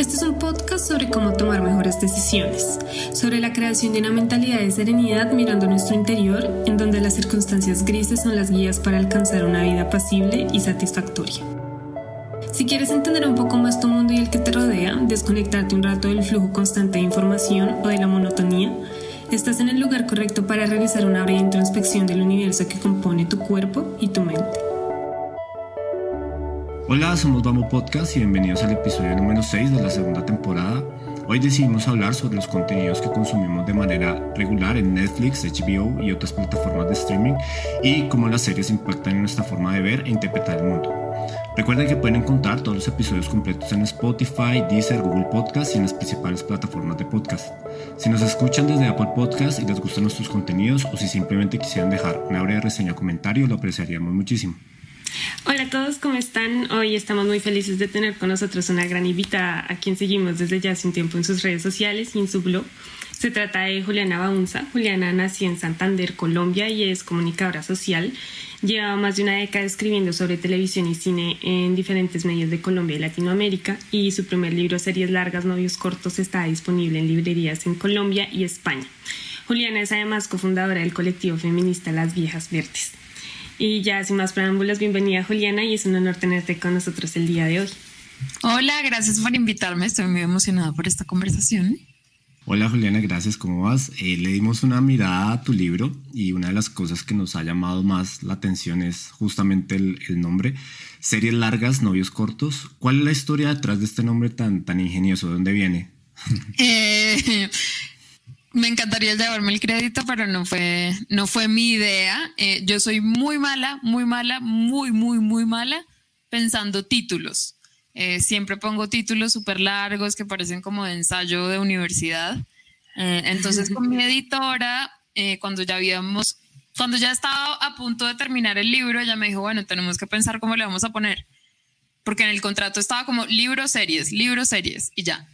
Este es un podcast sobre cómo tomar mejores decisiones, sobre la creación de una mentalidad de serenidad mirando nuestro interior, en donde las circunstancias grises son las guías para alcanzar una vida pasible y satisfactoria. Si quieres entender un poco más tu mundo y el que te rodea, desconectarte un rato del flujo constante de información o de la monotonía, estás en el lugar correcto para realizar una breve introspección del universo que compone tu cuerpo y tu mente. Hola, somos Bamboo Podcast y bienvenidos al episodio número 6 de la segunda temporada. Hoy decidimos hablar sobre los contenidos que consumimos de manera regular en Netflix, HBO y otras plataformas de streaming y cómo las series impactan en nuestra forma de ver e interpretar el mundo. Recuerden que pueden encontrar todos los episodios completos en Spotify, Deezer, Google Podcast y en las principales plataformas de podcast. Si nos escuchan desde Apple Podcast y les gustan nuestros contenidos o si simplemente quisieran dejar una breve reseña o comentario, lo apreciaríamos muchísimo. Hola a todos, ¿cómo están? Hoy estamos muy felices de tener con nosotros una gran invitada a quien seguimos desde ya hace un tiempo en sus redes sociales y en su blog. Se trata de Juliana Baunza. Juliana nació en Santander, Colombia y es comunicadora social. Lleva más de una década escribiendo sobre televisión y cine en diferentes medios de Colombia y Latinoamérica y su primer libro, Series Largas, Novios Cortos, está disponible en librerías en Colombia y España. Juliana es además cofundadora del colectivo feminista Las Viejas Verdes. Y ya sin más preámbulos, bienvenida Juliana y es un honor tenerte con nosotros el día de hoy. Hola, gracias por invitarme, estoy muy emocionada por esta conversación. Hola Juliana, gracias, ¿cómo vas? Eh, le dimos una mirada a tu libro y una de las cosas que nos ha llamado más la atención es justamente el, nombre, Series Largas, Novios Cortos. ¿Cuál es la historia detrás de este nombre tan, tan ingenioso? ¿De dónde viene? Eh, me encantaría llevarme el crédito, pero no fue, no fue mi idea. Eh, yo soy muy mala, muy mala, muy, muy, muy mala pensando títulos. Eh, siempre pongo títulos súper largos que parecen como de ensayo de universidad. Eh, entonces con mi editora, cuando ya habíamos, cuando ya estaba a punto de terminar el libro, ella me dijo, bueno, tenemos que pensar cómo le vamos a poner. Porque en el contrato estaba como libro series, libro series y ya.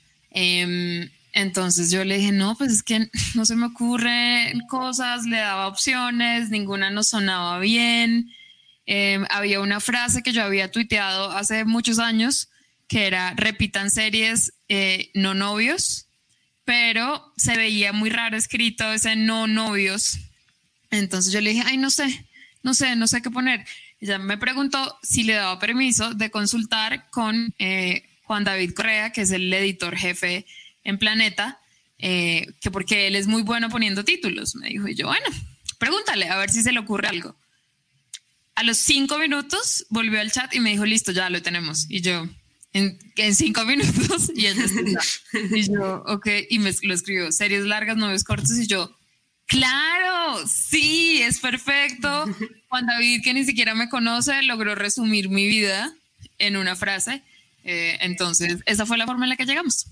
Entonces yo le dije, no, pues es que no se me ocurren cosas, le daba opciones, ninguna nos sonaba bien. Em, había una frase que yo había tuiteado hace muchos años que era repitan series eh, no novios, pero se veía muy raro escrito ese no novios. Entonces yo le dije, ay, no sé, no sé, no sé qué poner. Ella me preguntó si le daba permiso de consultar con eh, Juan David Correa, que es el editor jefe en Planeta, eh, que porque él es muy bueno poniendo títulos. Me dijo, y yo, bueno, pregúntale a ver si se le ocurre algo. A los cinco minutos volvió al chat y me dijo, listo, ya lo tenemos. Y yo, en, cinco minutos, y él Y yo, ok, y me lo escribió, series largas, novios cortos, y yo, claro, sí, es perfecto. Juan David, que ni siquiera me conoce, logró resumir mi vida en una frase. Eh, entonces, esa fue la forma en la que llegamos.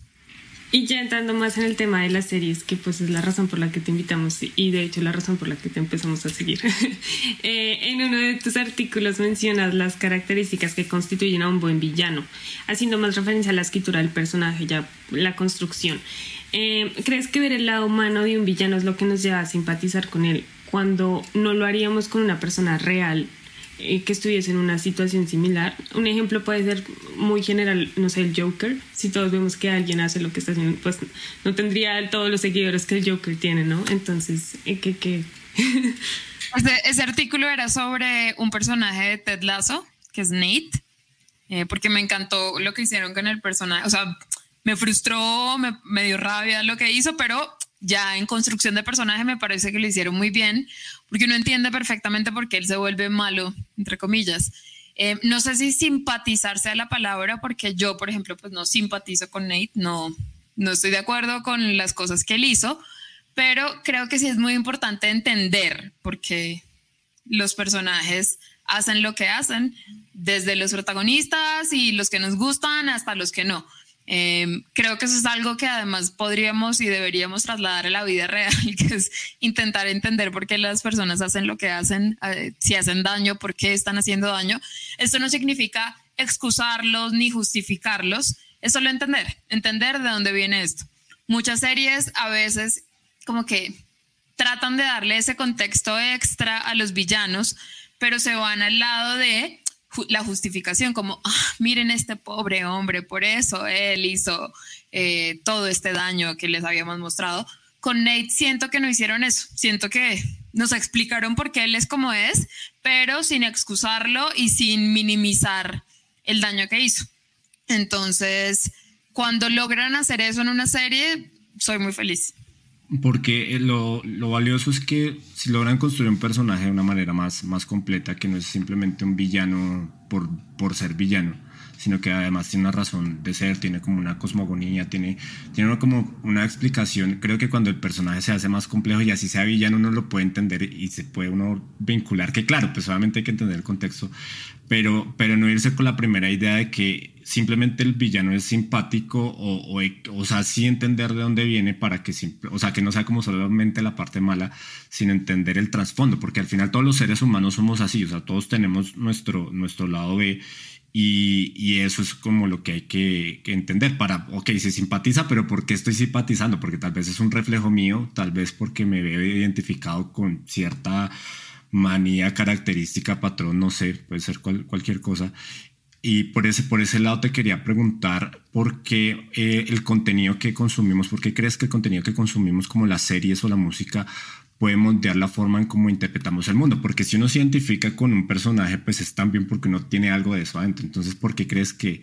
Y ya entrando más en el tema de las series, que pues es la razón por la que te invitamos y de hecho la razón por la que te empezamos a seguir. Eh, en uno de tus artículos mencionas las características que constituyen a un buen villano, haciendo más referencia a la escritura del personaje, ya la construcción. Eh, ¿Crees que ver el lado humano de un villano es lo que nos lleva a simpatizar con él cuando no lo haríamos con una persona real eh, que estuviese en una situación similar. Un ejemplo puede ser muy general, no sé, el Joker. Si todos vemos que alguien hace lo que está haciendo, pues no tendría todos los seguidores que el Joker tiene, ¿no? Entonces, eh, ¿qué? qué? ese, artículo era sobre un personaje de Ted Lasso, que es Nate, eh, porque me encantó lo que hicieron con el personaje. O sea, me frustró, me, me dio rabia lo que hizo, pero ya en construcción de personaje me parece que lo hicieron muy bien, porque uno entiende perfectamente por qué él se vuelve malo, entre comillas. Eh, no sé si simpatizarse a la palabra, porque yo, por ejemplo, pues no simpatizo con Nate, no, no estoy de acuerdo con las cosas que él hizo, pero creo que sí es muy importante entender por qué los personajes hacen lo que hacen, desde los protagonistas y los que nos gustan hasta los que no. Em, creo que eso es algo que además podríamos y deberíamos trasladar a la vida real, que es intentar entender por qué las personas hacen lo que hacen, eh, si hacen daño, por qué están haciendo daño. Esto no significa excusarlos ni justificarlos, es solo entender, entender de dónde viene esto. Muchas series a veces como que tratan de darle ese contexto extra a los villanos, pero se van al lado de la justificación, como, ah, miren este pobre hombre, por eso él hizo eh, todo este daño que les habíamos mostrado. Con Nate siento que no hicieron eso, siento que nos explicaron por qué él es como es, pero sin excusarlo y sin minimizar el daño que hizo. Entonces, cuando logran hacer eso en una serie, soy muy feliz. Porque lo, lo, valioso es que si logran construir un personaje de una manera más, más completa, que no es simplemente un villano por, por ser villano, sino que además tiene una razón de ser, tiene como una cosmogonía, tiene, tiene como una explicación. Creo que cuando el personaje se hace más complejo y así sea villano, uno lo puede entender y se puede uno vincular, que claro, pues obviamente hay que entender el contexto, pero, pero no irse con la primera idea de que simplemente el villano es simpático o, o, o sea, sí entender de dónde viene para que, o sea, que no sea como solamente la parte mala, sino entender el trasfondo, porque al final todos los seres humanos somos así, o sea, todos tenemos nuestro, nuestro lado B y, y, eso es como lo que hay que, que, entender para, ok, se simpatiza, pero ¿por qué estoy simpatizando? Porque tal vez es un reflejo mío, tal vez porque me veo identificado con cierta manía, característica, patrón, no sé, puede ser cualquier cosa. Y por ese, por ese lado te quería preguntar por qué eh, el contenido que consumimos, por qué crees que el contenido que consumimos como las series o la música puede moldear la forma en cómo interpretamos el mundo, porque si uno se identifica con un personaje, pues es también porque uno tiene algo de eso adentro. Entonces, ¿por qué crees que,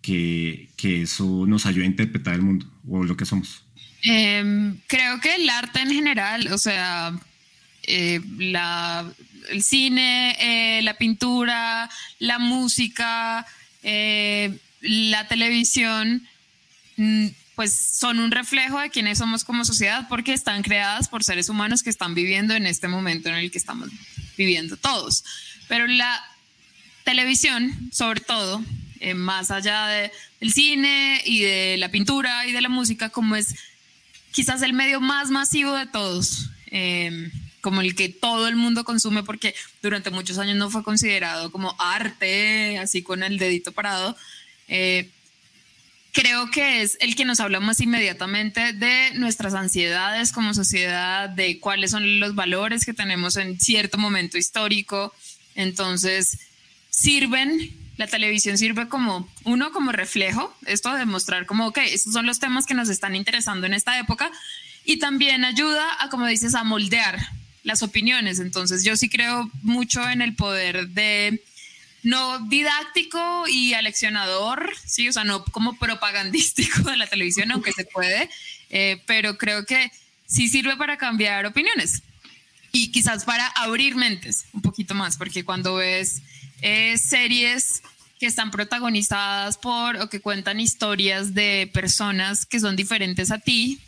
que, que eso nos ayuda a interpretar el mundo o lo que somos? Em, creo que el arte en general, o sea, eh, el cine, eh, la pintura, la música, eh, la televisión, mm, pues son un reflejo de quiénes somos como sociedad porque están creadas por seres humanos que están viviendo en este momento en el que estamos viviendo todos. Pero la televisión, sobre todo, más allá del cine y de la pintura y de la música, como es quizás el medio más masivo de todos, como el que todo el mundo consume porque durante muchos años no fue considerado como arte, así con el dedito parado. Eh, creo que es el que nos habla más inmediatamente de nuestras ansiedades como sociedad, de cuáles son los valores que tenemos en cierto momento histórico. Entonces, sirven, la televisión sirve como, uno, como reflejo, esto de mostrar como, ok, estos son los temas que nos están interesando en esta época, y también ayuda a, como dices, a moldear las opiniones. Entonces, yo sí creo mucho en el poder de no didáctico y aleccionador, sí, o sea, no como propagandístico de la televisión, aunque se puede, eh, pero creo que sí sirve para cambiar opiniones y quizás para abrir mentes un poquito más, porque cuando ves eh, series que están protagonizadas por o que cuentan historias de personas que son diferentes a ti,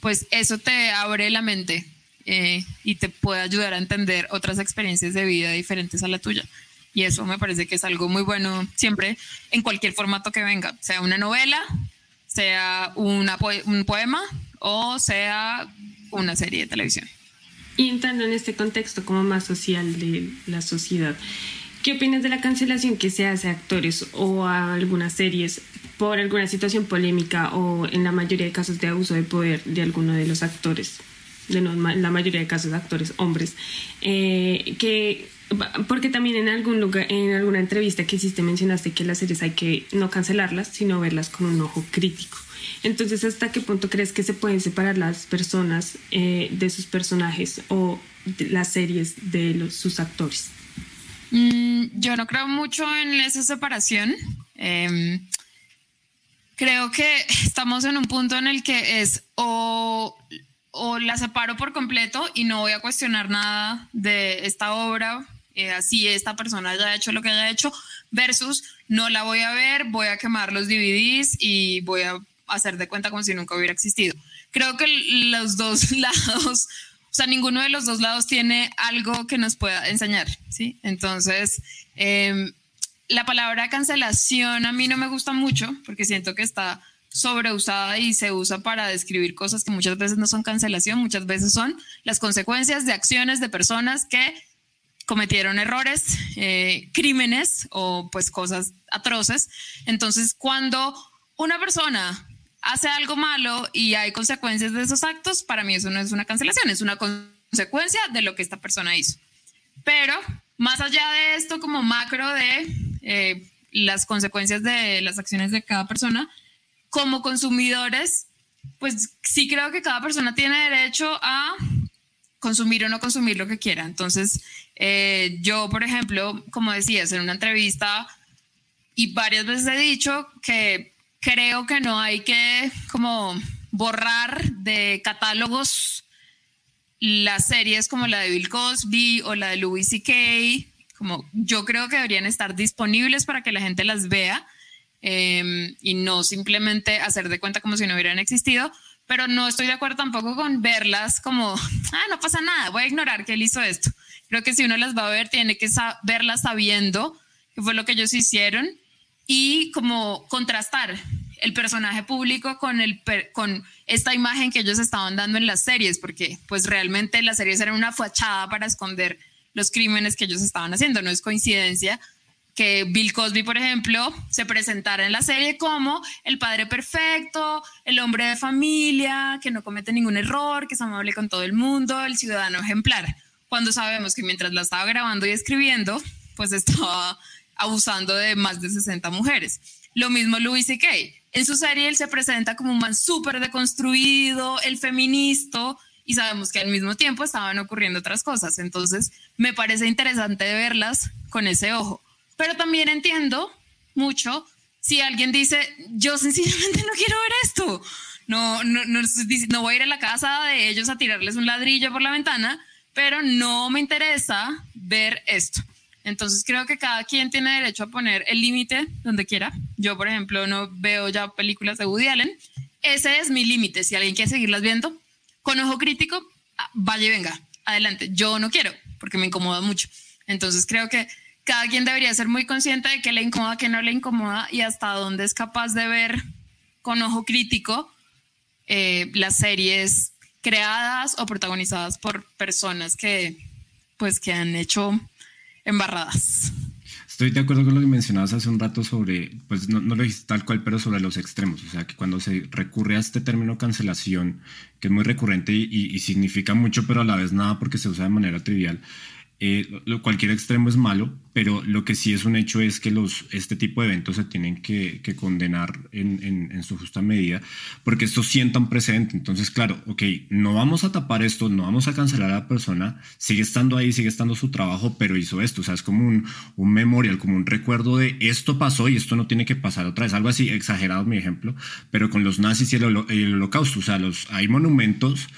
pues eso te abre la mente eh, y te puede ayudar a entender otras experiencias de vida diferentes a la tuya. Y eso me parece que es algo muy bueno siempre en cualquier formato que venga, sea una novela, sea un poema o sea una serie de televisión. Y entrando en este contexto como más social de la sociedad, ¿qué opinas de la cancelación que se hace a actores o a algunas series por alguna situación polémica o en la mayoría de casos de abuso de poder de alguno de los actores? De la mayoría de casos actores hombres, eh, que porque también en algún lugar, en alguna entrevista que hiciste mencionaste que las series hay que no cancelarlas, sino verlas con un ojo crítico. Entonces, ¿hasta qué punto crees que se pueden separar las personas eh, de sus personajes o las series de sus actores? Mm, yo no creo mucho en esa separación. Em, creo que estamos en un punto en el que es o, o la separo por completo y no voy a cuestionar nada de esta obra eh, así esta persona haya hecho lo que haya hecho, versus no la voy a ver, voy a quemar los DVDs y voy a hacer de cuenta como si nunca hubiera existido. Creo que los dos lados, o sea, ninguno de los dos lados tiene algo que nos pueda enseñar, ¿sí? Entonces, em, la palabra cancelación a mí no me gusta mucho porque siento que está sobreusada y se usa para describir cosas que muchas veces no son cancelación, muchas veces son las consecuencias de acciones de personas que cometieron errores, eh, crímenes o pues cosas atroces. Entonces, cuando una persona hace algo malo y hay consecuencias de esos actos, para mí eso no es una cancelación, es una consecuencia de lo que esta persona hizo. Pero más allá de esto, como macro de eh, las consecuencias de las acciones de cada persona, como consumidores, pues sí creo que cada persona tiene derecho a consumir o no consumir lo que quiera. Entonces, eh, yo, por ejemplo, como decías en una entrevista, y varias veces he dicho que creo que no hay que como borrar de catálogos las series como la de Bill Cosby o la de Louis C.K. Como yo creo que deberían estar disponibles para que la gente las vea em, y no simplemente hacer de cuenta como si no hubieran existido. Pero no estoy de acuerdo tampoco con verlas como, ah, no pasa nada, voy a ignorar que él hizo esto. Creo que si uno las va a ver, tiene que verlas sabiendo que fue lo que ellos hicieron y como contrastar el personaje público con, el, con esta imagen que ellos estaban dando en las series, porque pues realmente las series eran una fachada para esconder los crímenes que ellos estaban haciendo. No es coincidencia que Bill Cosby, por ejemplo, se presentara en la serie como el padre perfecto, el hombre de familia, que no comete ningún error, que es amable con todo el mundo, el ciudadano ejemplar, cuando sabemos que mientras la estaba grabando y escribiendo, pues estaba abusando de más de 60 mujeres. Lo mismo Louis C.K. En su serie él se presenta como un man súper deconstruido, el feminista, y sabemos que al mismo tiempo estaban ocurriendo otras cosas. Entonces, me parece interesante verlas con ese ojo. Pero también entiendo mucho si alguien dice, yo sencillamente no quiero ver esto. No, no, no, no voy a ir a la casa de ellos a tirarles un ladrillo por la ventana, pero no me interesa ver esto. Entonces creo que cada quien tiene derecho a poner el límite donde quiera. Yo, por ejemplo, no veo ya películas de Woody Allen. Ese es mi límite. Si alguien quiere seguirlas viendo con ojo crítico, ah, vaya y venga, adelante. Yo no quiero porque me incomoda mucho. Entonces creo que cada quien debería ser muy consciente de qué le incomoda, qué no le incomoda y hasta dónde es capaz de ver con ojo crítico eh, las series creadas o protagonizadas por personas que pues que han hecho embarradas. Estoy de acuerdo con lo que mencionabas hace un rato sobre, pues no, lo dijiste tal cual, pero sobre los extremos. O sea, que cuando se recurre a este término cancelación, que es muy recurrente y significa mucho, pero a la vez nada porque se usa de manera trivial, eh, cualquier extremo es malo, pero lo que sí es un hecho es que los, este tipo de eventos se tienen que, condenar en, su justa medida, porque esto sienta un precedente. Entonces, claro, ok, no vamos a tapar esto, no vamos a cancelar a la persona, sigue estando ahí, sigue estando su trabajo, pero hizo esto. O sea, es como un, un memorial, como un recuerdo de esto pasó y esto no tiene que pasar otra vez. Algo así, exagerado mi ejemplo, pero con los nazis y el, el holocausto, o sea, los, hay monumentos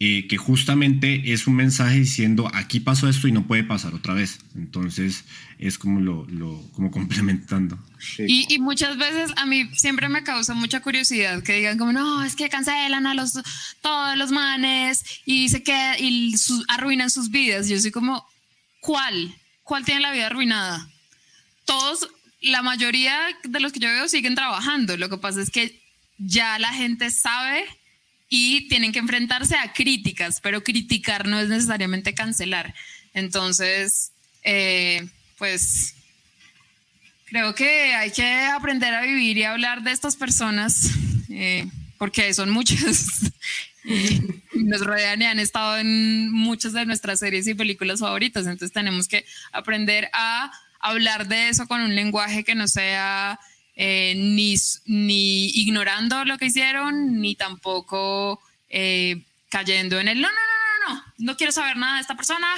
eh, que justamente es un mensaje diciendo aquí pasó esto y no puede pasar otra vez. Entonces es como lo, lo como complementando. Y, y, muchas veces a mí siempre me causa mucha curiosidad que digan como no, es que cancelan a los todos los manes y se queda y arruinan sus vidas. Yo soy como, ¿cuál? ¿Cuál tiene la vida arruinada? Todos, la mayoría de los que yo veo siguen trabajando. Lo que pasa es que ya la gente sabe y tienen que enfrentarse a críticas, pero criticar no es necesariamente cancelar. Entonces, eh, pues creo que hay que aprender a vivir y hablar de estas personas, eh, porque son muchas. nos rodean y han estado en muchas de nuestras series y películas favoritas, entonces tenemos que aprender a hablar de eso con un lenguaje que no sea eh, ni, ni ignorando lo que hicieron, ni tampoco eh, cayendo en el no, no, no, no, no, no quiero saber nada de esta persona.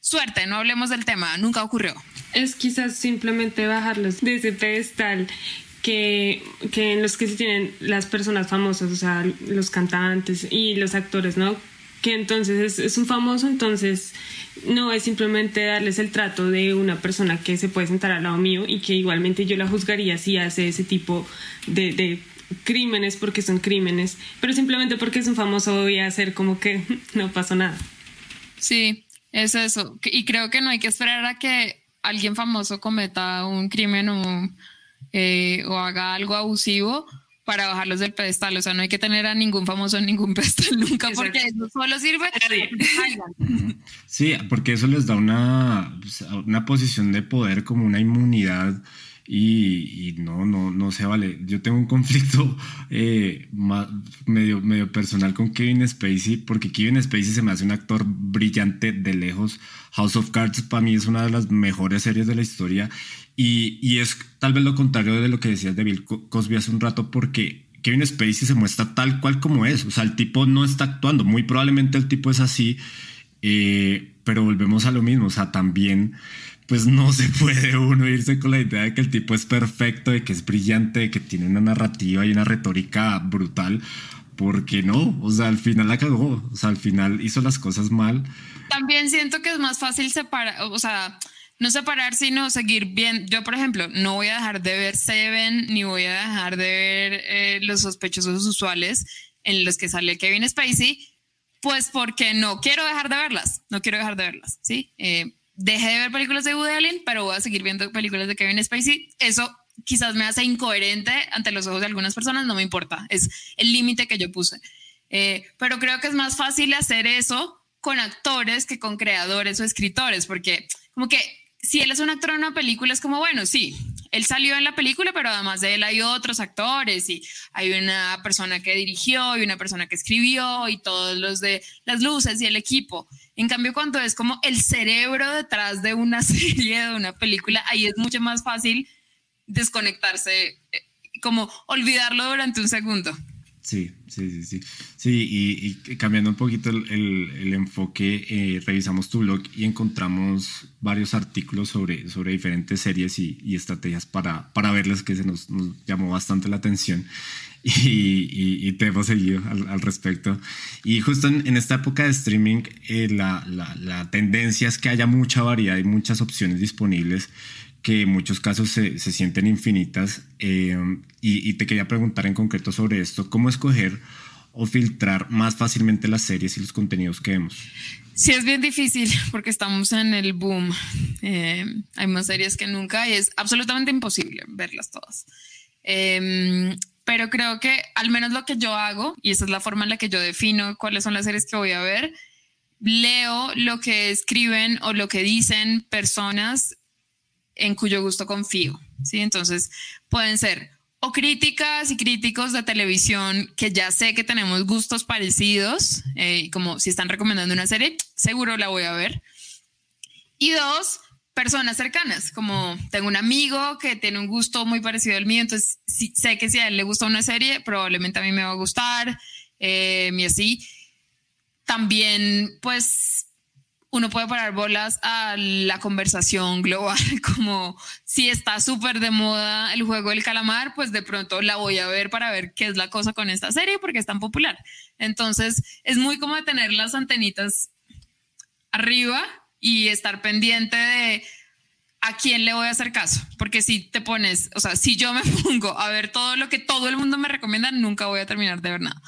Suerte, no hablemos del tema, nunca ocurrió. Es quizás simplemente bajarlos de ese pedestal que, que en los que se tienen las personas famosas, o sea, los cantantes y los actores, ¿no? Que entonces es, es un famoso, entonces no es simplemente darles el trato de una persona que se puede sentar al lado mío y que igualmente yo la juzgaría si hace ese tipo de, crímenes porque son crímenes, pero simplemente porque es un famoso voy a hacer como que no pasó nada. Sí, es eso. Y creo que no hay que esperar a que alguien famoso cometa un crimen o, eh, o haga algo abusivo para bajarlos del pedestal. O sea, no hay que tener a ningún famoso en ningún pedestal nunca porque eso solo sirve. Sí, porque eso les da una, una posición de poder como una inmunidad y, no, no, no se vale. Yo tengo un conflicto eh, medio, medio personal con Kevin Spacey, porque Kevin Spacey se me hace un actor brillante de lejos. House of Cards para mí es una de las mejores series de la historia y, y es tal vez lo contrario de lo que decías de Bill Cosby hace un rato, porque Kevin Spacey se muestra tal cual como es. O sea, el tipo no está actuando. Muy probablemente el tipo es así, eh, pero volvemos a lo mismo. O sea, también pues no se puede uno irse con la idea de que el tipo es perfecto, de que es brillante, de que tiene una narrativa y una retórica brutal, porque no, o sea, al final la cagó, o sea, al final hizo las cosas mal. También siento que es más fácil separar, o sea, no separar, sino seguir bien. Yo, por ejemplo, no voy a dejar de ver Seven, ni voy a dejar de ver eh, los sospechosos usuales en los que sale Kevin Spacey, pues porque no quiero dejar de verlas, no quiero dejar de verlas, ¿sí? Eh, dejé de ver películas de Woody Allen, pero voy a seguir viendo películas de Kevin Spacey. Eso quizás me hace incoherente ante los ojos de algunas personas, no me importa, es el límite que yo puse. Eh, pero creo que es más fácil hacer eso con actores que con creadores o escritores, porque como que si él es un actor en una película es como, bueno, sí, él salió en la película, pero además de él hay otros actores y hay una persona que dirigió y una persona que escribió y todos los de las luces y el equipo. En cambio, cuando es como el cerebro detrás de una serie, de una película, ahí es mucho más fácil desconectarse, eh, como olvidarlo durante un segundo. Sí, sí, sí, sí. Sí, y, cambiando un poquito el, enfoque, eh, revisamos tu blog y encontramos varios artículos sobre, sobre diferentes series y, estrategias para, para verlas que se nos, llamó bastante la atención y, te hemos seguido al, respecto. Y justo en, esta época de streaming, eh, la, la, tendencia es que haya mucha variedad y muchas opciones disponibles que en muchos casos se, se sienten infinitas. Eh, y, te quería preguntar en concreto sobre esto, ¿cómo escoger o filtrar más fácilmente las series y los contenidos que vemos? Sí, es bien difícil porque estamos en el boom. Eh, hay más series que nunca y es absolutamente imposible verlas todas. Eh, pero creo que al menos lo que yo hago, y esa es la forma en la que yo defino cuáles son las series que voy a ver, leo lo que escriben o lo que dicen personas en cuyo gusto confío. ¿sí? Entonces pueden ser o críticas y críticos de televisión que ya sé que tenemos gustos parecidos, eh, como si están recomendando una serie, seguro la voy a ver. Y dos, personas cercanas, como tengo un amigo que tiene un gusto muy parecido al mío, entonces sé que si a él le gusta una serie, probablemente a mí me va a gustar, eh, y así. También, pues, uno puede parar bolas a la conversación global, como si está súper de moda el juego del calamar, pues de pronto la voy a ver para ver qué es la cosa con esta serie, porque es tan popular. Entonces, es muy como tener las antenitas arriba y estar pendiente de a quién le voy a hacer caso, porque si te pones, o sea, si yo me pongo a ver todo lo que todo el mundo me recomienda, nunca voy a terminar de ver nada.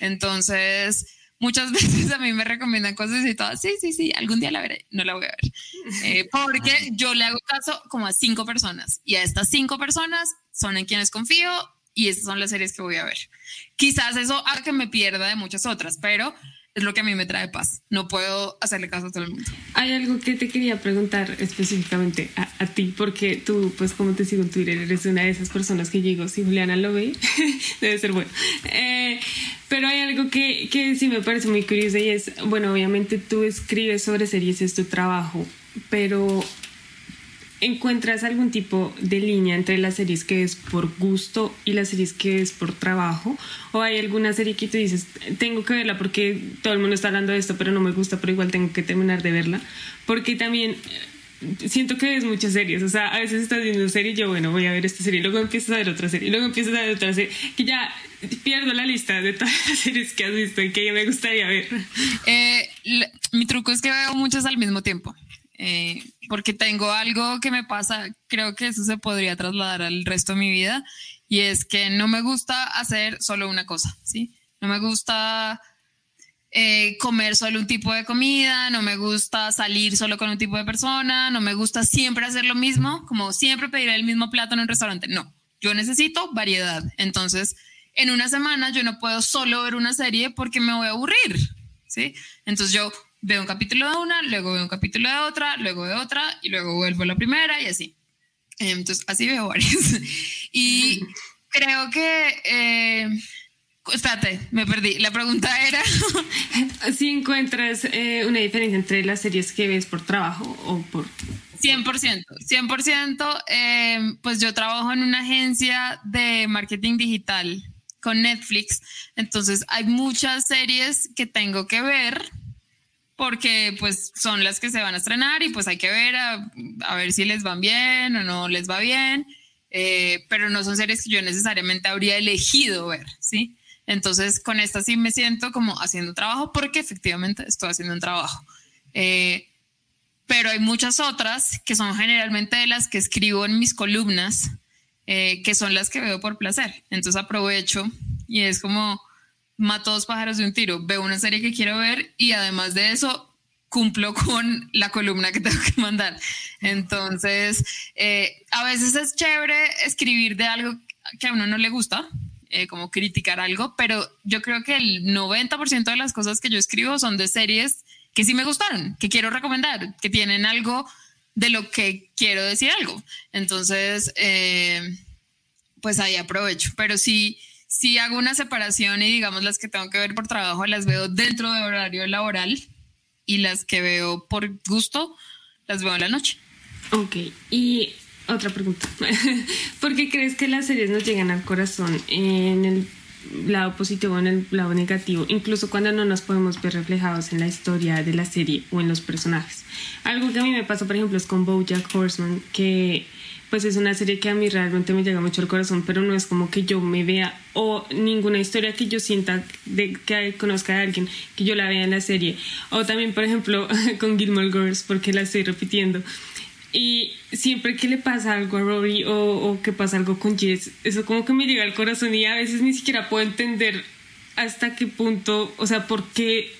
Entonces, muchas veces a mí me recomiendan cosas y todo, sí, sí, sí, algún día la veré, no la voy a ver, eh, porque yo le hago caso como a cinco personas y a estas cinco personas son en quienes confío y estas son las series que voy a ver. Quizás eso haga que me pierda de muchas otras, pero es lo que a mí me trae paz. No puedo hacerle caso a todo el mundo. Hay algo que te quería preguntar específicamente a, ti, porque tú, pues como te sigo en Twitter, eres una de esas personas que digo, si Juliana lo ve, debe ser bueno. Eh, pero hay algo que, que sí me parece muy curioso y es, bueno, obviamente tú escribes sobre series, es tu trabajo, pero ¿Encuentras algún tipo de línea entre las series que es por gusto y las series que es por trabajo? ¿O hay alguna serie que tú dices, tengo que verla porque todo el mundo está hablando de esto, pero no me gusta, pero igual tengo que terminar de verla? Porque también eh, siento que ves muchas series, o sea, a veces estás viendo una serie y yo, bueno, voy a ver esta serie, luego empiezas a ver otra serie, luego empiezas a ver otra serie, que ya pierdo la lista de todas las series que has visto y que me gustaría ver. Eh, mi truco es que veo muchas al mismo tiempo. Eh, porque tengo algo que me pasa, creo que eso se podría trasladar al resto de mi vida, y es que no me gusta hacer solo una cosa, ¿sí? No me gusta eh, comer solo un tipo de comida, no me gusta salir solo con un tipo de persona, no me gusta siempre hacer lo mismo, como siempre pedir el mismo plato en un restaurante, no, yo necesito variedad, entonces en una semana yo no puedo solo ver una serie porque me voy a aburrir, ¿sí? Entonces yo veo un capítulo de una, luego veo un capítulo de otra, luego de otra y luego vuelvo a la primera y así. Entonces así veo varias. y creo que... Eh, espérate, me perdí. La pregunta era... si encuentras eh, una diferencia entre las series que ves por trabajo o por 100%, 100%. Eh, pues yo trabajo en una agencia de marketing digital con Netflix, entonces hay muchas series que tengo que ver porque pues son las que se van a estrenar y pues hay que ver a, ver si les van bien o no les va bien, eh, pero no son series que yo necesariamente habría elegido ver, ¿sí? Entonces con esta sí me siento como haciendo trabajo porque efectivamente estoy haciendo un trabajo. Eh, pero hay muchas otras que son generalmente de las que escribo en mis columnas, eh, que son las que veo por placer. Entonces aprovecho y es como mato dos pájaros de un tiro. Veo una serie que quiero ver y además de eso cumplo con la columna que tengo que mandar. Entonces, eh, a veces es chévere escribir de algo que a uno no le gusta, eh, como criticar algo, pero yo creo que el 90% de las cosas que yo escribo son de series que sí me gustaron, que quiero recomendar, que tienen algo de lo que quiero decir algo. Entonces, eh, pues ahí aprovecho. Pero sí, sí hago una separación y digamos las que tengo que ver por trabajo las veo dentro de horario laboral y las que veo por gusto las veo en la noche. Ok, y otra pregunta. ¿Por qué crees que las series nos llegan al corazón en el lado positivo en el lado negativo, incluso cuando no nos podemos ver reflejados en la historia de la serie o en los personajes. Algo que a mí me pasa, por ejemplo, es con BoJack Horseman, que pues es una serie que a mí realmente me llega mucho al corazón, pero no es como que yo me vea o ninguna historia que yo sienta de que conozca a alguien que yo la vea en la serie. O también, por ejemplo, con Gilmore Girls, porque la estoy repitiendo. Y siempre que le pasa algo a Rory o, que pasa algo con Jess, eso como que me llega al corazón y a veces ni siquiera puedo entender hasta qué punto, o sea, por qué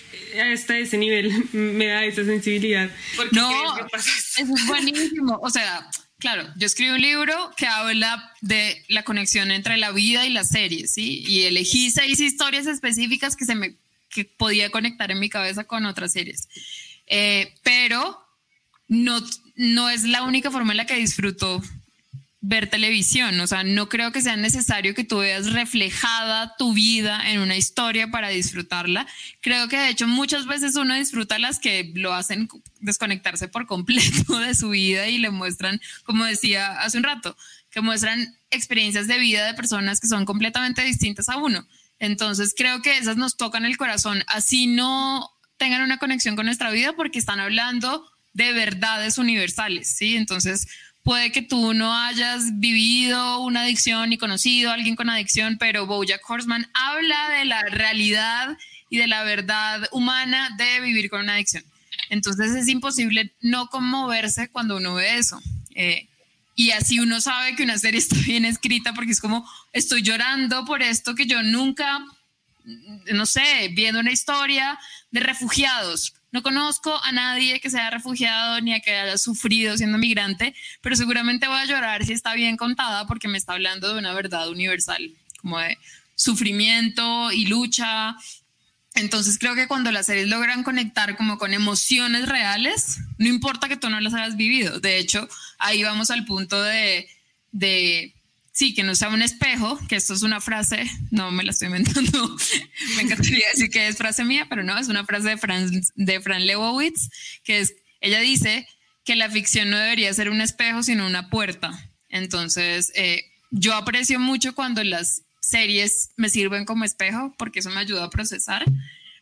hasta ese nivel me da esa sensibilidad. No, eso es buenísimo. O sea, claro, yo escribí un libro que habla de la conexión entre la vida y las series, ¿sí? Y elegí seis historias específicas que se me que podía conectar en mi cabeza con otras series. Eh, pero no, no es la única forma en la que disfruto ver televisión. O sea, no creo que sea necesario que tú veas reflejada tu vida en una historia para disfrutarla. Creo que de hecho muchas veces uno disfruta las que lo hacen desconectarse por completo de su vida y le muestran, como decía hace un rato, que muestran experiencias de vida de personas que son completamente distintas a uno. Entonces creo que esas nos tocan el corazón, así no tengan una conexión con nuestra vida porque están hablando de verdades universales, ¿sí? Entonces, puede que tú no hayas vivido una adicción y conocido a alguien con adicción, pero Bojack Horseman habla de la realidad y de la verdad humana de vivir con una adicción. Entonces es imposible no conmoverse cuando uno ve eso. Eh, y así uno sabe que una serie está bien escrita porque es como, estoy llorando por esto que yo nunca, no sé, viendo una historia de refugiados, no conozco a nadie que sea refugiado ni a que haya sufrido siendo migrante, pero seguramente voy a llorar si está bien contada porque me está hablando de una verdad universal, como de sufrimiento y lucha. Entonces creo que cuando las series logran conectar como con emociones reales, no importa que tú no las hayas vivido. De hecho, ahí vamos al punto de, de sí, que no sea un espejo, que esto es una frase, no me la estoy inventando, me encantaría decir que es frase mía, pero no, es una frase de Fran, de Fran Lebowitz, que es, ella dice que la ficción no debería ser un espejo, sino una puerta. Entonces, eh, yo aprecio mucho cuando las series me sirven como espejo, porque eso me ayuda a procesar,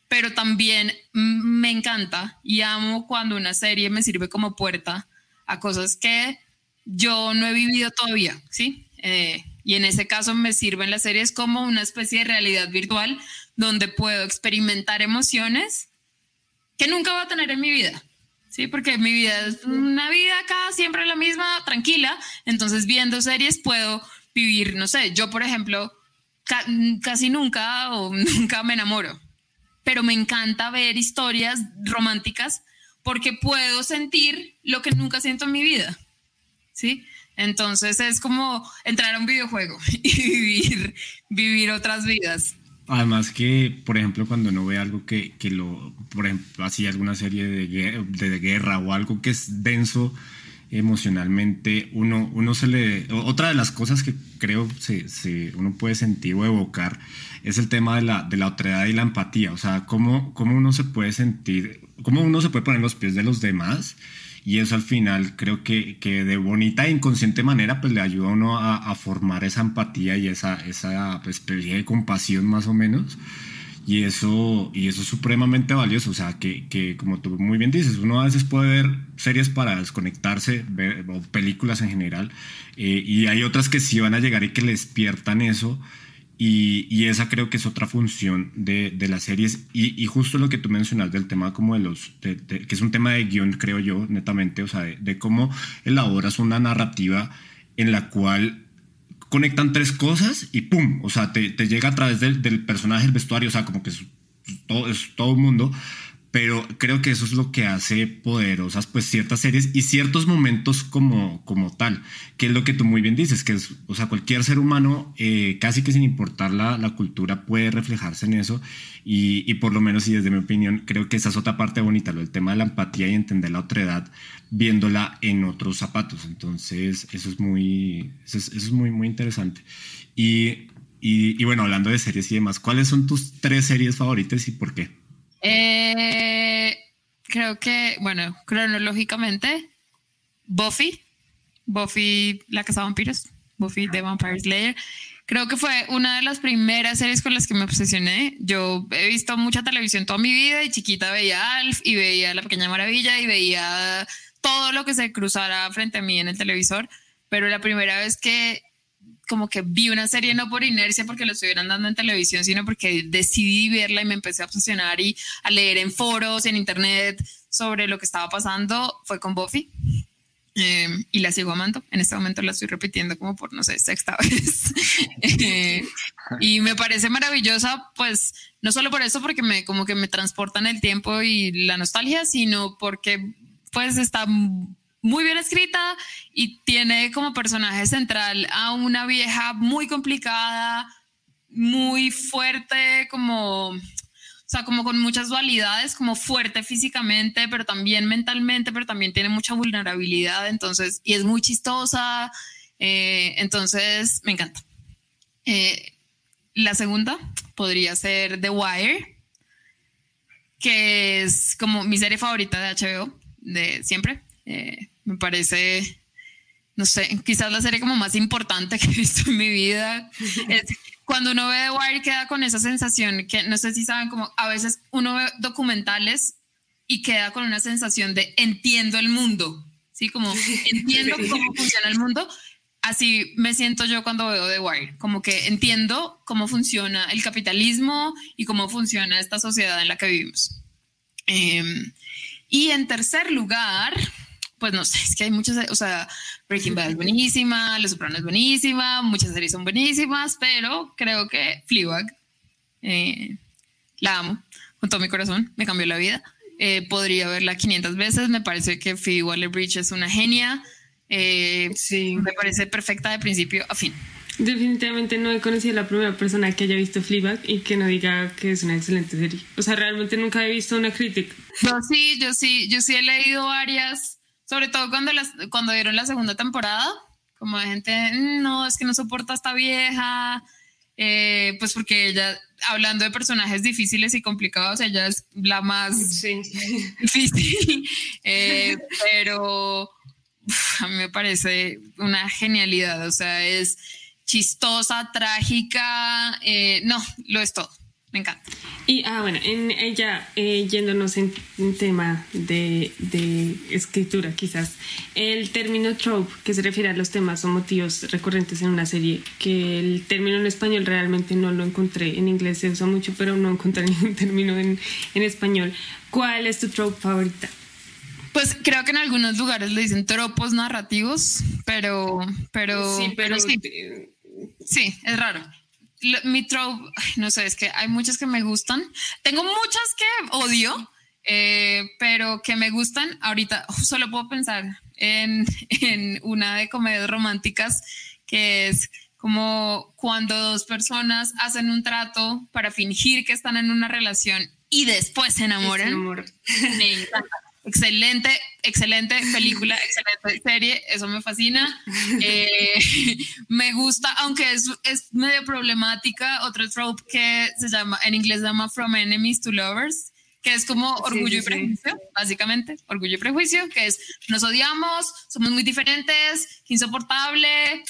pero también me encanta y amo cuando una serie me sirve como puerta a cosas que yo no he vivido todavía, ¿sí? Eh, y en ese caso me sirven las series como una especie de realidad virtual donde puedo experimentar emociones que nunca voy a tener en mi vida. Sí, porque mi vida es una vida acá siempre la misma, tranquila. Entonces, viendo series puedo vivir, no sé, yo por ejemplo, casi nunca o nunca me enamoro, pero me encanta ver historias románticas porque puedo sentir lo que nunca siento en mi vida. ¿Sí? Entonces es como entrar a un videojuego y vivir, otras vidas. Además que, por ejemplo, cuando uno ve algo que, que lo, por ejemplo, así alguna serie de de guerra o algo que es denso emocionalmente, uno, uno se le... Otra de las cosas que creo se, se, uno puede sentir o evocar es el tema de la, de la otredad y la empatía. O sea, cómo, cómo uno se puede sentir, cómo uno se puede poner los pies de los demás y eso al final creo que, que, de bonita e inconsciente manera pues le ayuda a uno a, formar esa empatía y esa, esa especie de compasión más o menos. Y eso, y eso es supremamente valioso, o sea, que, que, como tú muy bien dices, uno a veces puede ver series para desconectarse, o películas en general, eh, y hay otras que sí van a llegar y que le despiertan eso, y, esa creo que es otra función de, de las series. Y, justo lo que tú mencionas del tema como de los, que es un tema de guion, creo yo, netamente, o sea, de, cómo elaboras una narrativa en la cual conectan tres cosas y ¡pum! O sea, te, te llega a través del, del, personaje, el vestuario, o sea, como que es todo, es todo el mundo, pero creo que eso es lo que hace poderosas pues ciertas series y ciertos momentos como, como tal, que es lo que tú muy bien dices, que es, o sea, cualquier ser humano, eh, casi que sin importar la, la, cultura, puede reflejarse en eso y, y, por lo menos y desde mi opinión, creo que esa es otra parte bonita, el tema de la empatía y entender la otra edad viéndola en otros zapatos, entonces eso es muy, eso es, eso es muy, muy interesante. Y, y, y bueno, hablando de series y demás, ¿cuáles son tus tres series favoritas y por qué? Eh, creo que, bueno, cronológicamente, Buffy, Buffy, la casa de vampiros, Buffy the Vampire Slayer. Creo que fue una de las primeras series con las que me obsesioné. Yo he visto mucha televisión toda mi vida y chiquita veía Alf y veía La Pequeña Maravilla y veía todo lo que se cruzara frente a mí en el televisor. Pero la primera vez que como que vi una serie no por inercia porque lo estuvieran dando en televisión, sino porque decidí verla y me empecé a obsesionar y a leer en foros, en internet sobre lo que estaba pasando, fue con Buffy. Eh, y la sigo amando. En este momento la estoy repitiendo como por, no sé, sexta vez. eh, y me parece maravillosa, pues, no solo por eso, porque me como que me transportan el tiempo y la nostalgia, sino porque pues está muy bien escrita y tiene como personaje central a una vieja muy complicada, muy fuerte, como, o sea, como con muchas dualidades, como fuerte físicamente, pero también mentalmente, pero también tiene mucha vulnerabilidad, entonces, y es muy chistosa, eh, entonces me encanta. Eh, la segunda podría ser The Wire, que es como mi serie favorita de HBO de siempre. Eh, me parece, no sé, quizás la serie como más importante que he visto en mi vida. es, cuando uno ve The Wire queda con esa sensación que no sé si saben, como a veces uno ve documentales y queda con una sensación de entiendo el mundo, ¿sí? Como entiendo cómo funciona el mundo. Así me siento yo cuando veo The Wire, como que entiendo cómo funciona el capitalismo y cómo funciona esta sociedad en la que vivimos. Eh, y en tercer lugar, pues no sé, es que hay muchas, o sea, Breaking Bad es buenísima, Los Sopranos es buenísima, muchas series son buenísimas, pero creo que Fleabag, eh, la amo con todo mi corazón, me cambió la vida. Eh, podría verla 500 veces, me parece que Phoebe Waller-Bridge es una genia, eh, sí. me parece perfecta de principio a fin. Definitivamente no he conocido a la primera persona que haya visto Fleabag y que no diga que es una excelente serie. O sea, realmente nunca he visto una crítica. Yo sí, yo sí, yo sí he leído varias sobre todo cuando, las, cuando dieron la segunda temporada, como de gente, mm, no, es que no soporta a esta vieja, eh, pues porque ella, hablando de personajes difíciles y complicados, ella es la más sí. difícil, eh, pero uf, a mí me parece una genialidad, o sea, es chistosa, trágica, eh, no, lo es todo me encanta. Y, ah, bueno, en ella, eh, yéndonos en un tema de, de, escritura, quizás, el término trope, que se refiere a los temas o motivos recurrentes en una serie, que el término en español realmente no lo encontré, en inglés se usa mucho, pero no encontré ningún término en, en español. ¿Cuál es tu trope favorita? Pues creo que en algunos lugares le dicen tropos narrativos, pero, pero, sí, pero, pero sí. sí, es raro mi trope, no sé, es que hay muchas que me gustan. Tengo muchas que odio, eh, pero que me gustan. Ahorita solo puedo pensar en, en una de comedias románticas que es como cuando dos personas hacen un trato para fingir que están en una relación y después se enamoran. Me encanta. Excelente, excelente película, excelente serie, eso me fascina. Eh, me gusta, aunque es, es medio problemática, otro trope que se llama, en inglés se llama From Enemies to Lovers, que es como orgullo y prejuicio, básicamente, orgullo y prejuicio, que es nos odiamos, somos muy diferentes, insoportable,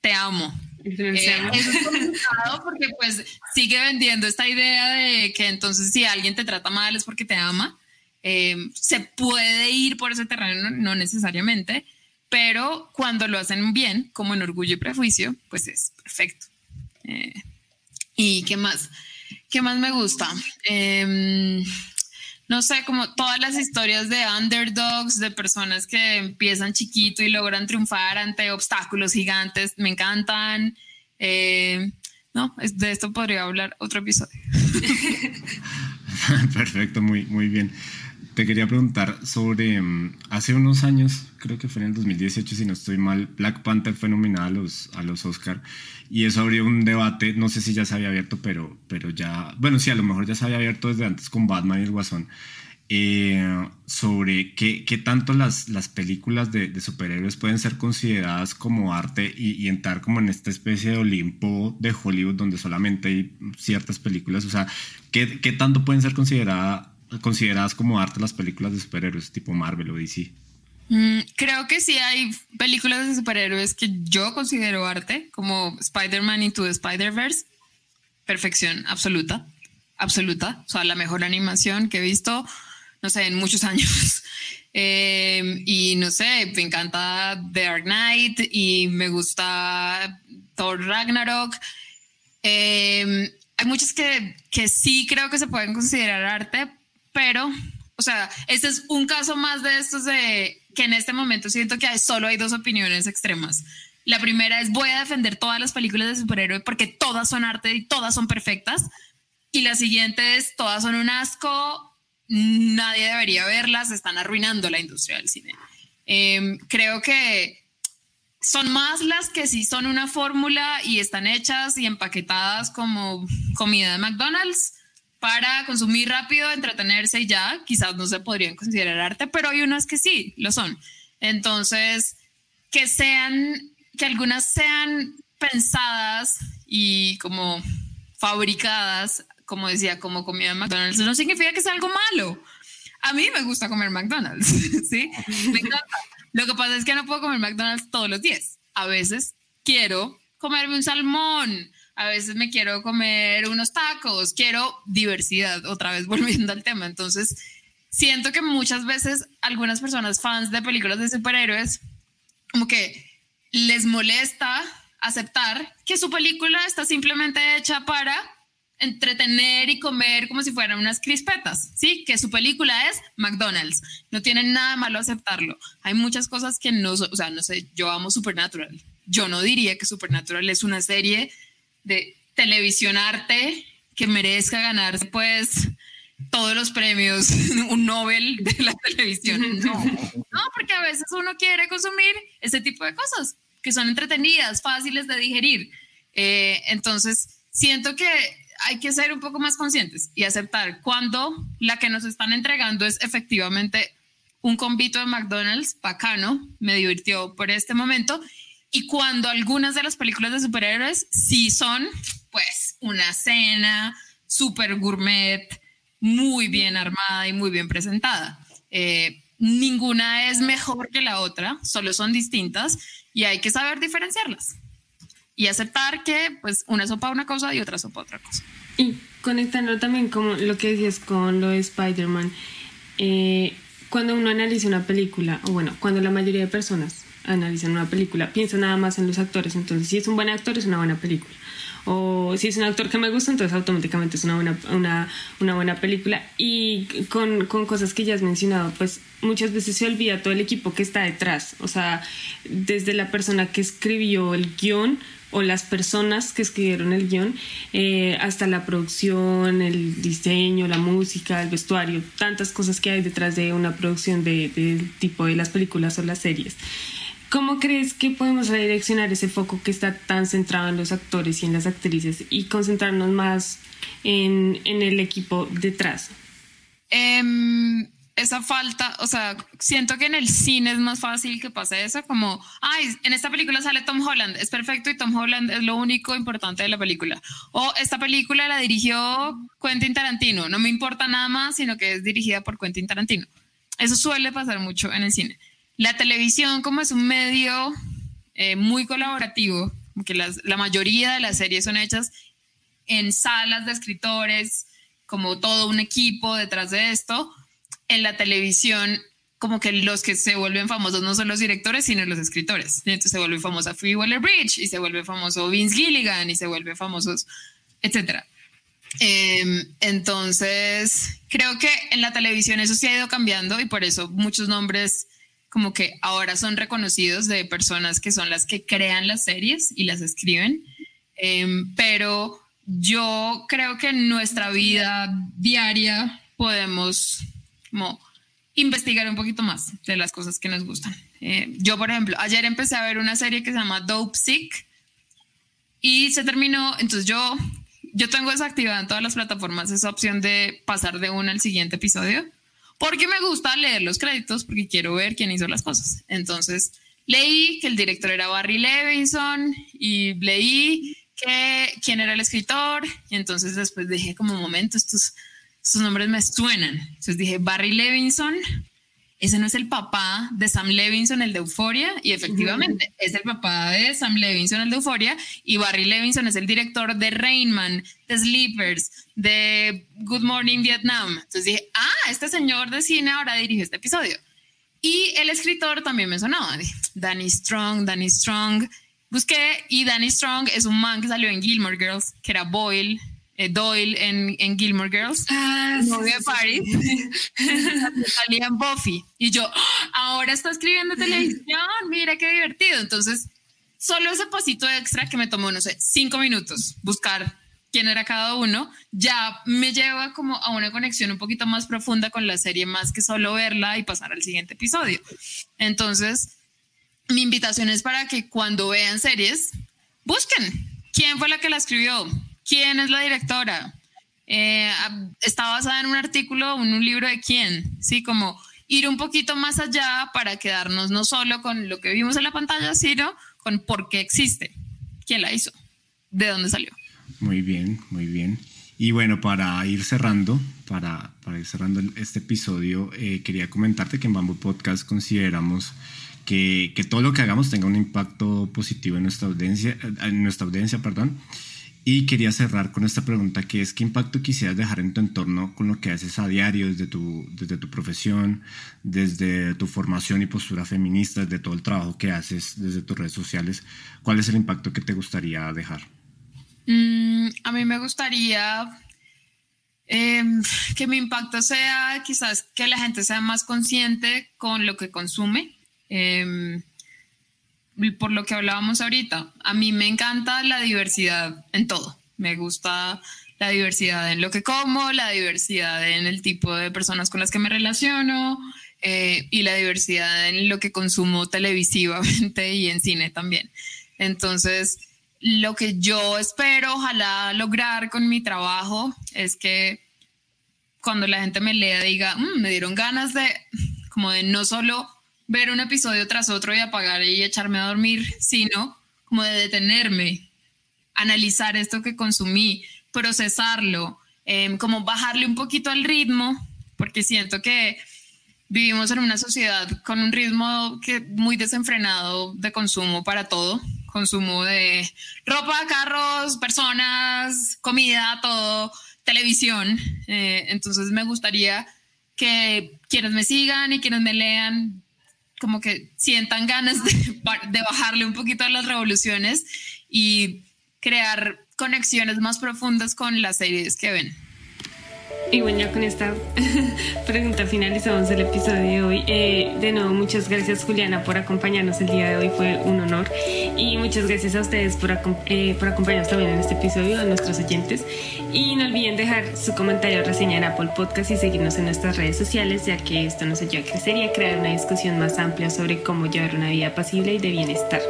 te amo. Eh, es complicado porque pues sigue vendiendo esta idea de que entonces si alguien te trata mal es porque te ama. Eh, se puede ir por ese terreno, no necesariamente, pero cuando lo hacen bien, como en orgullo y prejuicio, pues es perfecto. Eh, ¿Y qué más? ¿Qué más me gusta? Em, no sé, como todas las historias de underdogs, de personas que empiezan chiquito y logran triunfar ante obstáculos gigantes, me encantan. Eh, no, de esto podría hablar otro episodio. Perfecto, muy, muy bien. Te quería preguntar sobre, mm, hace unos años, creo que fue en el 2018, si no estoy mal, Black Panther fue nominada a los, a los Oscar y eso abrió un debate, no sé si ya se había abierto, pero, pero ya, bueno, sí, a lo mejor ya se había abierto desde antes con Batman y el Guasón, eh, sobre qué, qué, tanto las, las películas de, superhéroes pueden ser consideradas como arte y, y, entrar como en esta especie de Olimpo de Hollywood donde solamente hay ciertas películas, o sea, qué, qué tanto pueden ser consideradas consideradas como arte las películas de superhéroes tipo Marvel o DC. Mm, creo que sí hay películas de superhéroes que yo considero arte, como Spider-Man Into the Spider-Verse. Perfección absoluta, absoluta. O sea, la mejor animación que he visto, no sé, en muchos años. Eh, y no sé, me encanta The Dark Knight y me gusta Thor Ragnarok. Eh, hay muchas que, que sí creo que se pueden considerar arte, pero, o sea, este es un caso más de estos de que en este momento siento que solo hay dos opiniones extremas. La primera es voy a defender todas las películas de superhéroe porque todas son arte y todas son perfectas. Y la siguiente es todas son un asco, nadie debería verlas, están arruinando la industria del cine. Eh, creo que son más las que sí son una fórmula y están hechas y empaquetadas como comida de McDonald's para consumir rápido, entretenerse y ya, quizás no se podrían considerar arte, pero hay unas que sí lo son. Entonces, que sean, que algunas sean pensadas y como fabricadas, como decía, como comida de McDonald's, no significa que sea algo malo. A mí me gusta comer McDonald's, ¿sí? Me encanta. Lo que pasa es que no puedo comer McDonald's todos los días. A veces quiero comerme un salmón, a veces me quiero comer unos tacos, quiero diversidad, otra vez volviendo al tema. Entonces, siento que muchas veces algunas personas fans de películas de superhéroes, como que les molesta aceptar que su película está simplemente hecha para entretener y comer como si fueran unas crispetas, ¿sí? Que su película es McDonald's. No tienen nada malo aceptarlo. Hay muchas cosas que no, o sea, no sé, yo amo Supernatural. Yo no diría que Supernatural es una serie de televisión arte que merezca ganar pues todos los premios, un Nobel de la televisión. No, no, porque a veces uno quiere consumir ese tipo de cosas que son entretenidas, fáciles de digerir. Eh, entonces, siento que hay que ser un poco más conscientes y aceptar cuando la que nos están entregando es efectivamente un convito de McDonald's bacano, me divirtió por este momento y cuando algunas de las películas de superhéroes sí son, pues, una cena súper gourmet, muy bien armada y muy bien presentada. Eh, ninguna es mejor que la otra, solo son distintas y hay que saber diferenciarlas y aceptar que pues una sopa una cosa y otra sopa otra cosa. Y conectando también como lo que decías con lo de Spider-Man, eh, cuando uno analiza una película, o bueno, cuando la mayoría de personas analizan una película, pienso nada más en los actores. Entonces, si es un buen actor, es una buena película. O si es un actor que me gusta, entonces automáticamente es una buena, una, una buena película. Y con, con, cosas que ya has mencionado, pues muchas veces se olvida todo el equipo que está detrás. O sea, desde la persona que escribió el guion, o las personas que escribieron el guion, eh, hasta la producción, el diseño, la música, el vestuario, tantas cosas que hay detrás de una producción del de tipo de las películas o las series. ¿Cómo crees que podemos redireccionar ese foco que está tan centrado en los actores y en las actrices y concentrarnos más en, en el equipo detrás? Um esa falta, o sea, siento que en el cine es más fácil que pase eso, como, ay, en esta película sale Tom Holland, es perfecto y Tom Holland es lo único importante de la película. O esta película la dirigió Quentin Tarantino, no me importa nada más, sino que es dirigida por Quentin Tarantino. Eso suele pasar mucho en el cine. La televisión, como es un medio eh, muy colaborativo, que la mayoría de las series son hechas en salas de escritores, como todo un equipo detrás de esto, en la televisión como que los que se vuelven famosos no son los directores, sino los escritores. entonces se vuelve famosa Free Waller Bridge y se vuelve famoso Vince Gilligan y se vuelve famosos, etcétera. Em, entonces, creo que en la televisión eso se ha ido cambiando y por eso muchos nombres como que ahora son reconocidos de personas que son las que crean las series y las escriben. Em, pero yo creo que en nuestra vida diaria podemos investigar un poquito más de las cosas que nos gustan. Eh, yo, por ejemplo, ayer empecé a ver una serie que se llama Dope Sick y se terminó, entonces yo, yo tengo desactivada en todas las plataformas esa opción de pasar de uno al siguiente episodio, porque me gusta leer los créditos, porque quiero ver quién hizo las cosas. Entonces, leí que el director era Barry Levinson y leí que quién era el escritor, y entonces después dije como un momento, estos sus nombres me suenan. Entonces dije, Barry Levinson, ese no es el papá de Sam Levinson, el de Euforia, y efectivamente es el papá de Sam Levinson, el de Euforia, y Barry Levinson es el director de Rainman, de Sleepers, de Good Morning Vietnam. Entonces dije, ah, este señor de cine ahora dirige este episodio. Y el escritor también me sonaba, Danny Strong, Danny Strong. Busqué y Danny Strong es un man que salió en Gilmore Girls, que era Boyle, eh, Doyle en, en, Gilmore Girls, ah, novio de Paris, salía en Buffy. Y yo, ¡Ah! ahora está escribiendo televisión, mira qué divertido. Entonces, solo ese pasito extra que me tomó, no sé, cinco minutos buscar quién era cada uno, ya me lleva como a una conexión un poquito más profunda con la serie, más que solo verla y pasar al siguiente episodio. Entonces, mi invitación es para que cuando vean series, busquen quién fue la que la escribió, ¿Quién es la directora? Eh, ¿Está basada en un artículo en un libro de quién? Sí, como ir un poquito más allá para quedarnos no solo con lo que vimos en la pantalla, sino con por qué existe, quién la hizo, de dónde salió. Muy bien, muy bien. Y bueno, para ir cerrando, para, para ir cerrando este episodio, eh, quería comentarte que en Bamboo Podcast consideramos que, que, todo lo que hagamos tenga un impacto positivo en nuestra audiencia, en nuestra audiencia, perdón. Y quería cerrar con esta pregunta que es, ¿qué impacto quisieras dejar en tu entorno con lo que haces a diario desde tu, desde tu profesión, desde tu formación y postura feminista, desde todo el trabajo que haces desde tus redes sociales? ¿Cuál es el impacto que te gustaría dejar? Mm, a mí me gustaría em, que mi impacto sea quizás que la gente sea más consciente con lo que consume. Eh, por lo que hablábamos ahorita, a mí me encanta la diversidad en todo. Me gusta la diversidad en lo que como, la diversidad en el tipo de personas con las que me relaciono eh, y la diversidad en lo que consumo televisivamente y en cine también. Entonces, lo que yo espero, ojalá lograr con mi trabajo es que cuando la gente me lea diga, mm, me dieron ganas de como de no solo ver un episodio tras otro y apagar y echarme a dormir, sino como de detenerme, analizar esto que consumí, procesarlo, em, como bajarle un poquito al ritmo, porque siento que vivimos en una sociedad con un ritmo que muy desenfrenado de consumo para todo, consumo de ropa, carros, personas, comida, todo, televisión. Eh, entonces me gustaría que quienes me sigan y quienes me lean como que sientan ganas de, bajarle un poquito a las revoluciones y crear conexiones más profundas con las series que ven. Y bueno, ya con esta pregunta finalizamos el episodio de hoy. Eh, de nuevo, muchas gracias Juliana por acompañarnos el día de hoy, fue un honor. Y muchas gracias a ustedes por, eh, por acompañarnos también en este episodio, a nuestros oyentes. Y no olviden dejar su comentario reseña en Apple Podcast y seguirnos en nuestras redes sociales, ya que esto nos ayuda a crecer y a crear una discusión más amplia sobre cómo llevar una vida pasible y de bienestar.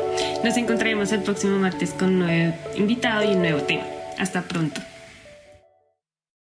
Nos encontraremos el próximo martes con un nuevo invitado y un nuevo tema. Hasta pronto.